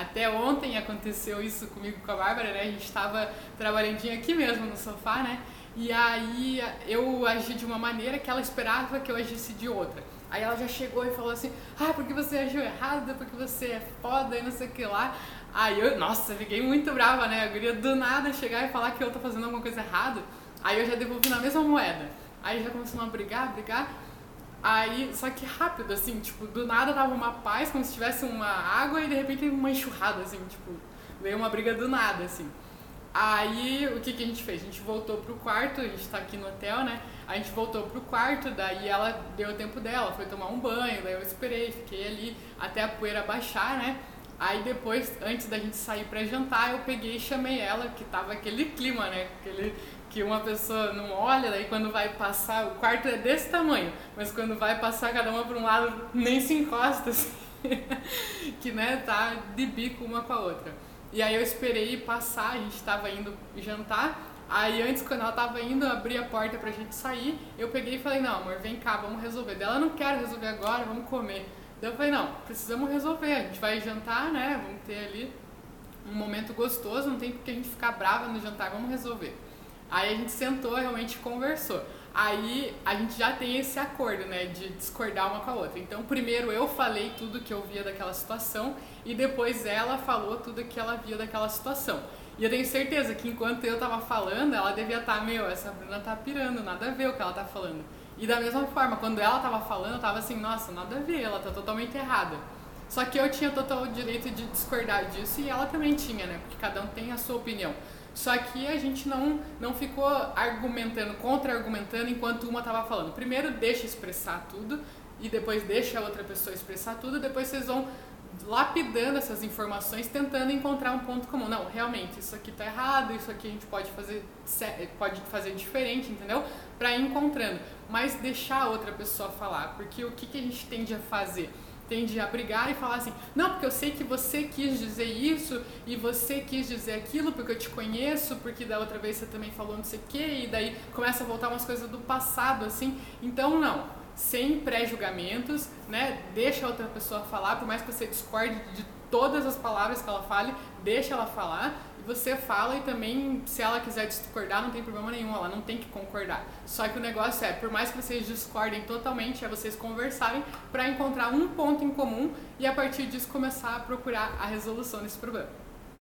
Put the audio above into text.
Até ontem aconteceu isso comigo com a Bárbara, né? A gente estava trabalhando aqui mesmo no sofá, né? E aí eu agi de uma maneira que ela esperava que eu agisse de outra. Aí ela já chegou e falou assim: Ah, porque você agiu errado, porque você é foda e não sei o que lá. Aí eu, nossa, fiquei muito brava, né? Eu queria do nada chegar e falar que eu tô fazendo alguma coisa errada. Aí eu já devolvi na mesma moeda. Aí já começou a brigar, brigar. Aí, só que rápido, assim, tipo, do nada tava uma paz, como se tivesse uma água e de repente uma enxurrada, assim, tipo, veio uma briga do nada, assim. Aí, o que, que a gente fez? A gente voltou pro quarto, a gente tá aqui no hotel, né? A gente voltou pro quarto, daí ela deu o tempo dela, foi tomar um banho, daí eu esperei, fiquei ali até a poeira baixar, né? Aí depois, antes da gente sair para jantar, eu peguei e chamei ela, que tava aquele clima, né? Aquele que uma pessoa não olha, daí quando vai passar, o quarto é desse tamanho, mas quando vai passar cada uma para um lado, nem se encosta, assim. que né, tá de bico uma com a outra. E aí eu esperei passar, a gente estava indo jantar, aí antes quando ela estava indo abrir a porta pra gente sair, eu peguei e falei, não amor, vem cá, vamos resolver. Dela, não quero resolver agora, vamos comer. Daí eu falei, não, precisamos resolver, a gente vai jantar, né, vamos ter ali um momento gostoso, não tem porque a gente ficar brava no jantar, vamos resolver. Aí a gente sentou, realmente conversou. Aí a gente já tem esse acordo, né, de discordar uma com a outra. Então, primeiro eu falei tudo que eu via daquela situação e depois ela falou tudo que ela via daquela situação. E eu tenho certeza que enquanto eu tava falando, ela devia estar, tá, meu, essa Bruna tá pirando, nada a ver o que ela tá falando. E da mesma forma, quando ela tava falando, eu tava assim, nossa, nada a ver, ela tá totalmente errada. Só que eu tinha total direito de discordar disso e ela também tinha, né? Porque cada um tem a sua opinião. Só que a gente não, não ficou argumentando, contra-argumentando enquanto uma estava falando. Primeiro deixa expressar tudo e depois deixa a outra pessoa expressar tudo, depois vocês vão lapidando essas informações, tentando encontrar um ponto comum. Não, realmente, isso aqui está errado, isso aqui a gente pode fazer, pode fazer diferente, entendeu? Para ir encontrando. Mas deixar a outra pessoa falar, porque o que, que a gente tende a fazer? tende a brigar e falar assim: não, porque eu sei que você quis dizer isso e você quis dizer aquilo porque eu te conheço, porque da outra vez você também falou não sei o quê, e daí começa a voltar umas coisas do passado, assim. Então, não. Sem pré-julgamentos, né? Deixa a outra pessoa falar, por mais que você discorde de todas as palavras que ela fale, deixa ela falar você fala e também, se ela quiser discordar, não tem problema nenhum, ela não tem que concordar. Só que o negócio é, por mais que vocês discordem totalmente, é vocês conversarem para encontrar um ponto em comum e a partir disso começar a procurar a resolução desse problema.